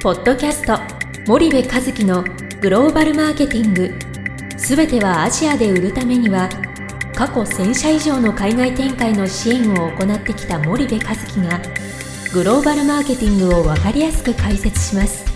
ポッドキャスト森部和樹のグローバルマーケティング。すべてはアジアで売るためには過去1000社以上の海外展開の支援を行ってきた森部和樹がグローバルマーケティングを分かりやすく解説します。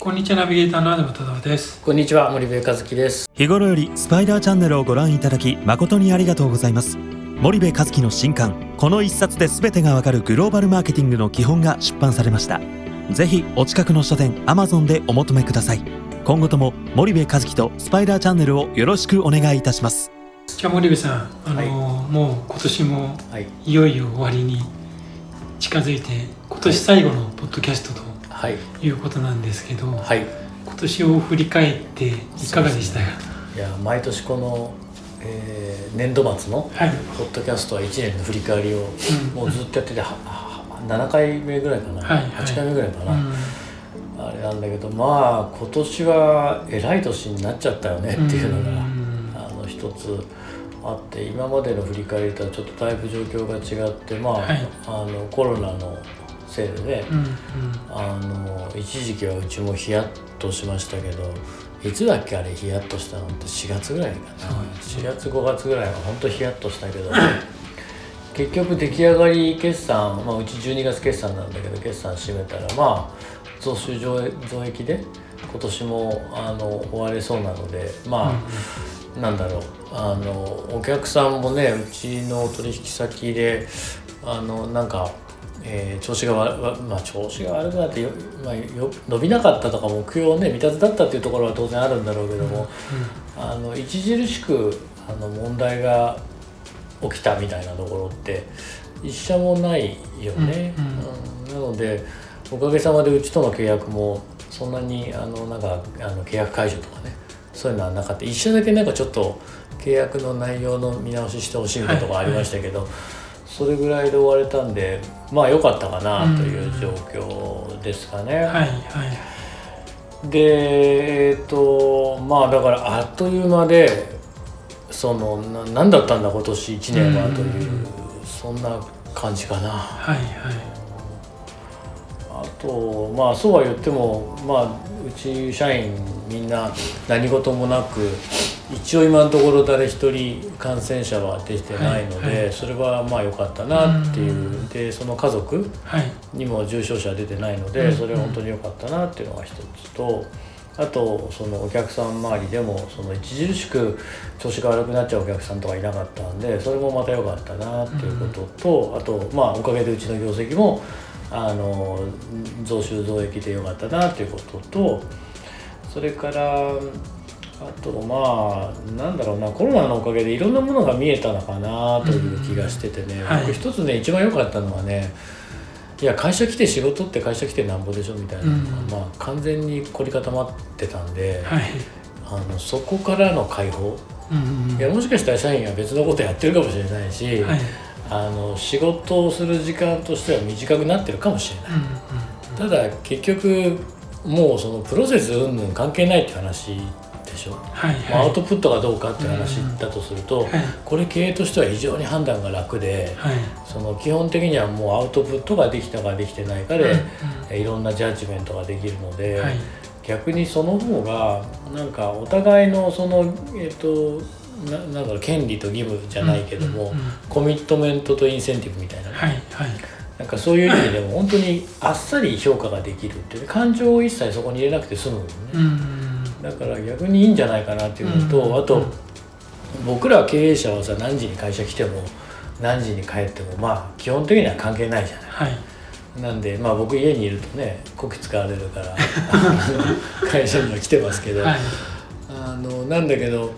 こんにちはナビゲーターのアダム忠夫です。こんにちは森部和樹です。日頃よりスパイダーチャンネルをご覧いただき誠にありがとうございます森部和樹の新刊この一冊で全てがわかるグローバルマーケティングの基本が出版されました。ぜひお近くの書店アマゾンでお求めください。今後とも森部和樹とスパイダーチャンネルをよろしくお願いいたします。じゃあ森部さんあの、はい。もう今年もはいいよいよ終わりに近づいて今年最後のポッドキャストとはい。いうことなんですけど、はい。今年を振り返っていかがでしたか、いや毎年この、えー年度末のはい。ポッドキャストは1年の振り返りをうん。もうずっとやっててはは7回目ぐらいかな、はいはい。8回目ぐらいかな、うん。あれなんだけどまあ今年はえらい年になっちゃったよねっていうのが、うんあの一つあって今までの振り返りとはちょっとだいぶ状況が違ってまあ,、はい。あのコロナのせいでね、うんうん。あの一時期はうちもヒヤッとしましたけどいつだっけあれヒヤッとしたのって4月ぐらいかな。4月5月ぐらいは本当ヒヤッとしたけど。結局出来上がり決算、まあ、うち12月決算なんだけど決算締めたらまあ増収増増益で今年もあの終われそうなのでまあ、なんだろう。あのお客さんもねうちの取引先であのなんか、えー調子が悪わまあ調子が悪くなってよ、まあ、よ伸びなかったとか目標をね未達だったっていうところは当然あるんだろうけども、あの著しくあの問題が起きたみたいなところって一社もないよね。うんうん。なのでおかげさまでうちとの契約もそんなにあのなんかあの契約解除とかねそういうのはなかった。一社だけなんかちょっと契約の内容の見直ししてほしいみたいなところありましたけど、それぐらいで終われたんでまあ良かったかなという状況ですかね。はいはいでえっ、とまあだからあっという間でそのな何だったんだ今年1年はという、うんそんな感じかな。はいはいあとまあそうは言ってもまあうち社員みんな何事もなく一応今のところ誰一人感染者は出てないので、はいはい。それはまあ良かったなっていう、うん。でその家族はい。にも重症者出てないので、うん。それは本当に良かったなっていうのが一つと。あとそのお客さん周りでもその著しく調子が悪くなっちゃうお客さんとかいなかったんでそれもまた良かったなっていうことと、あとまあおかげでうちの業績もあの増収増益で良かったなっていうこととそれからあとまあなんだろうなコロナのおかげでいろんなものが見えたのかなという気がしててね、うんはい。僕一つね一番良かったのはねいや会社来て仕事って会社来てなんぼでしょみたいな。のが、うん。まあ完全に凝り固まってたんで、はい。あのそこからの解放。うんうんいやもしかしたら社員は別のことやってるかもしれないし、はい。あの仕事をする時間としては短くなってるかもしれない。うんうん。ただ結局もうそのプロセス云々関係ないって話でしょ、はいはい。ウトプットがどうかって話だとすると、はい。これ経営としては非常に判断が楽で、はい。その基本的にはもうアウトプットができたかできてないかで、うんいろんなジャッジメントができるので、はい。逆にその方がなんかお互いのそのえっ、とななんだろう権利と義務じゃないけども、うんうんうん。コミットメントとインセンティブみたいなね、はいはい。なんかそういう意味でも本当にあっさり評価ができるっていう感情を一切そこに入れなくて済むのね、うんだから逆にいいんじゃないかなっていうのと、うん。あと僕ら経営者はさ何時に会社来ても何時に帰ってもまあ基本的には関係ないじゃない。はい。なんでまあ僕家にいるとねこき使われるから 会社には来てますけど、はい。あのなんだけど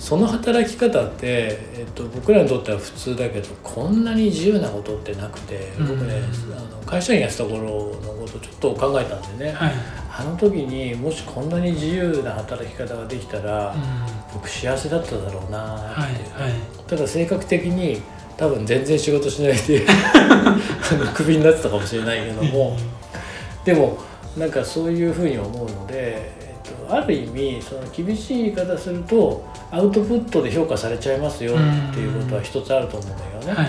その働き方って、えっと、僕らにとっては普通だけどこんなに自由なことってなくて僕ね、あの会社員やってた頃のことちょっと考えたんでね、はい。あの時にもしこんなに自由な働き方ができたら、うん。僕幸せだっただろうなって、はいはい。ただ性格的に多分全然仕事しないで クビになってたかもしれないけども。でもなんかそういうふうに思うので、えっと、ある意味その厳しい言い方するとアウトプットで評価されちゃいますよっていうことは一つあると思うんだよね。は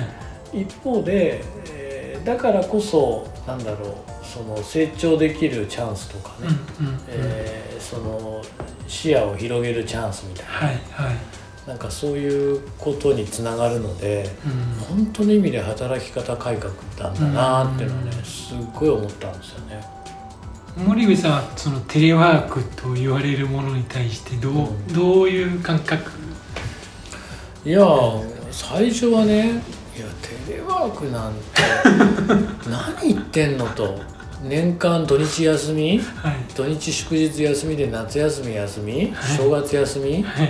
い。一方で、えーだからこそなんだろうその成長できるチャンスとかね、うんうんうん。えーその視野を広げるチャンスみたいな、はいはい。なんかそういうことにつながるのでうん。本当の意味で働き方改革なんだなっていうのはねすっごい思ったんですよね。森部さんはそのテレワークと言われるものに対してどう,、うん。どういう感覚？いや最初はねいやテレワークなんて 何言ってんのと。年間土日休み？はい。土日祝日休みで夏休み休み？はい。正月休み？はい。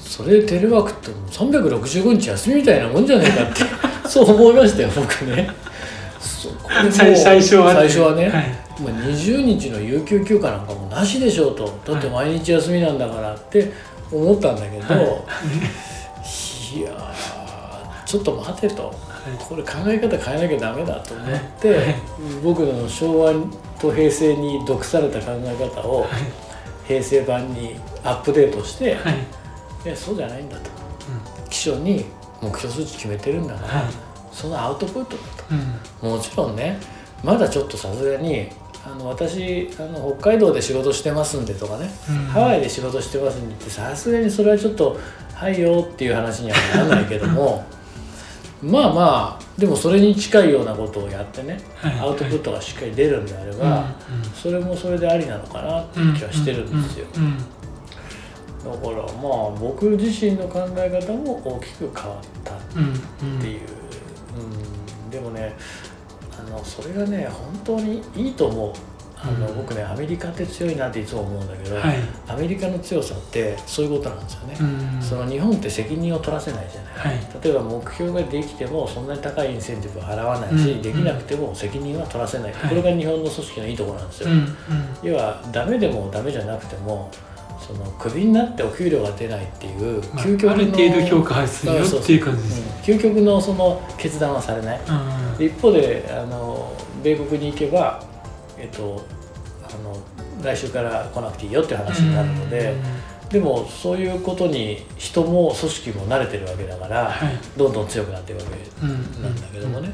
それでテレワークってもう365日休みみたいなもんじゃないかって。そう思いましたよ僕ね。そこ最初はね最初はね、はいまあ、20日の有給休暇なんかもなしでしょうと。だって毎日休みなんだからって思ったんだけど、はい。い、やーちょっと待てと、これ考え方変えなきゃダメだと思って、はい。僕の昭和と平成に毒された考え方を平成版にアップデートして、はい。いやそうじゃないんだと。基礎に目標数値決めてるんだから、はい。そのアウトプットだと。うんもちろんねまだちょっとさすがにあの私あの北海道で仕事してますんでとかね、うん。ハワイで仕事してますんでってさすがにそれはちょっと「はいよ」っていう話にはならないけども。まあまあでもそれに近いようなことをやってね、はい。アウトプットがしっかり出るんであれば、それもそれでありなのかなっていう気はしてるんですよ、うんうんだからまあ僕自身の考え方も大きく変わったうんうんっていう、うん、でもねあのそれがね本当にいいと思う。あの、うん。僕ねアメリカって強いなっていつも思うんだけど、はい。アメリカの強さってそういうことなんですよね、うん。その日本って責任を取らせないじゃない、はい。例えば目標ができてもそんなに高いインセンティブを払わないし、うん。できなくても責任は取らせない、はい。これが日本の組織のいいところなんですよ、要はダメでもダメじゃなくてもそのクビになってお給料が出ないっていうまあ究極の、ある程度評価するよっていう感じですうん究極のその決断はされない。うんで一方であの米国に行けば、えっと、あの来週から来なくていいよっていう話になるので、でもそういうことに人も組織も慣れてるわけだから、はい。どんどん強くなっていくわけうんなんだけどもね、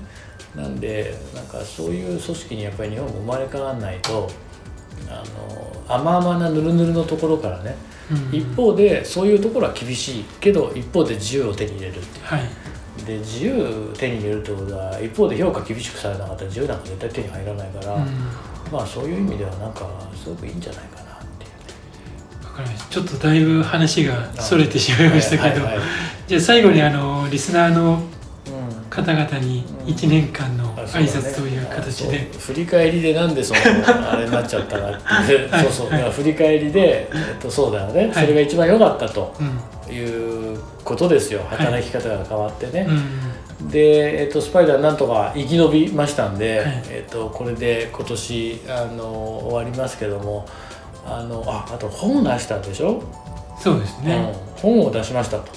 なんでなんかそういう組織にやっぱり日本も生まれ変わらないとあの甘々なぬるぬるのところからね、うん。一方でそういうところは厳しいけど一方で自由を手に入れるっていう。はい。で自由手に入れるってことは一方で評価厳しくされなかったら自由なんか絶対手に入らないから、うん。まあそういう意味ではなんかすごくいいんじゃないかなっていうね。わかりました。ちょっとだいぶ話がそれてしまいましたけど。はいはいはいじゃあ最後にあのリスナーのうん。方々に1年間の挨拶という形で、振り返りでなんでそのあれになっちゃったかっていう。はい。そうそう。だから振り返りで、えっと、そうだよね、い。それが一番良かったとうんいうことですよ。働き方が変わってね、うんで、えっと、スパイダーなんとか生き延びましたんで、はい。えっと、これで今年あの終わりますけどもあのああと本を出したでしょ、そうですね、うん、本を出しましたと、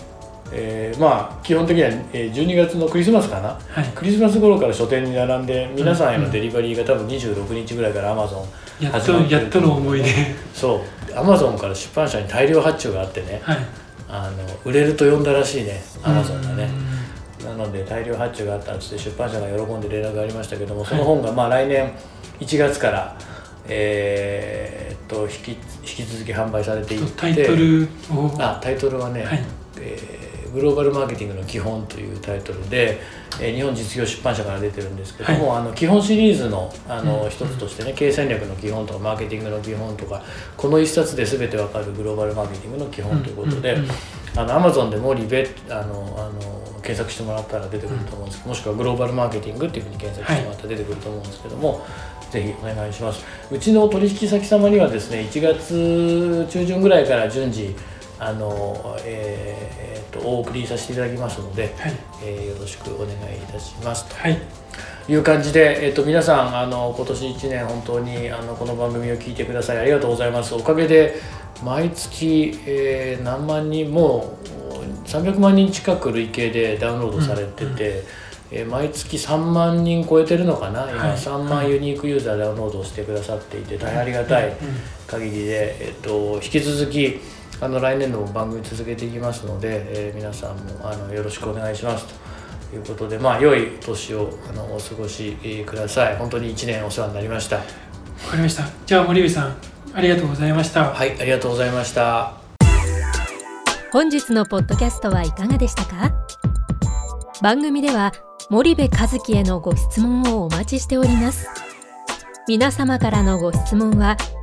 えーまあ基本的にはえー12月のクリスマスかな。はい。クリスマス頃から書店に並んで皆さんへのデリバリーが多分26日ぐらいからアマゾンやっ始まってるとやっとの思い出。そう。アマゾンから出版社に大量発注があってね。はい。あの売れると呼んだらしいね。アマゾンがね。うんなので大量発注があったっつって出版社が喜んで連絡がありましたけどもその本がまあ来年1月からえーっと引き引き続き販売されていって。タイトルを。あタイトルはね、はい。えーグローバルマーケティングの基本」というタイトルで、えー日本実業出版社から出てるんですけども、あの基本シリーズのあのうん。一つとしてね経営戦略の基本とかマーケティングの基本とかこの一冊で全てわかるグローバルマーケティングの基本ということで、うんうんうんあの Amazon でモリベあのあの検索してもらったら出てくると思うんですけど、もしくはグローバルマーケティングっていうふうに検索してもらったら出てくると思うんですけども、ぜひお願いします。うちの取引先様にはですね1月中旬ぐらいから順次あの、えーえーとお送りさせていただきますので、はい。えーよろしくお願いいたしますと。はい。いう感じで、えっと皆さんあの今年1年本当にあのこの番組を聞いてください。ありがとうございます。おかげで毎月、えー何万人もう300万人近く累計でダウンロードされてて、えー毎月3万人超えてるのかな？今、はい。3万ユニークユーザーダウンロードをしてくださっていて大変ありがたい限りで、えっと引き続きあの来年度も番組続けていきますので、えー皆さんもあのよろしくお願いしますと。いうことでまあ良い年をあのお過ごしください。本当に1年お世話になりました。わかりました。じゃあ森部さんありがとうございました。はいありがとうございました。本日のポッドキャストはいかがでしたか？番組では森部和樹へのご質問をお待ちしております。皆様からのご質問は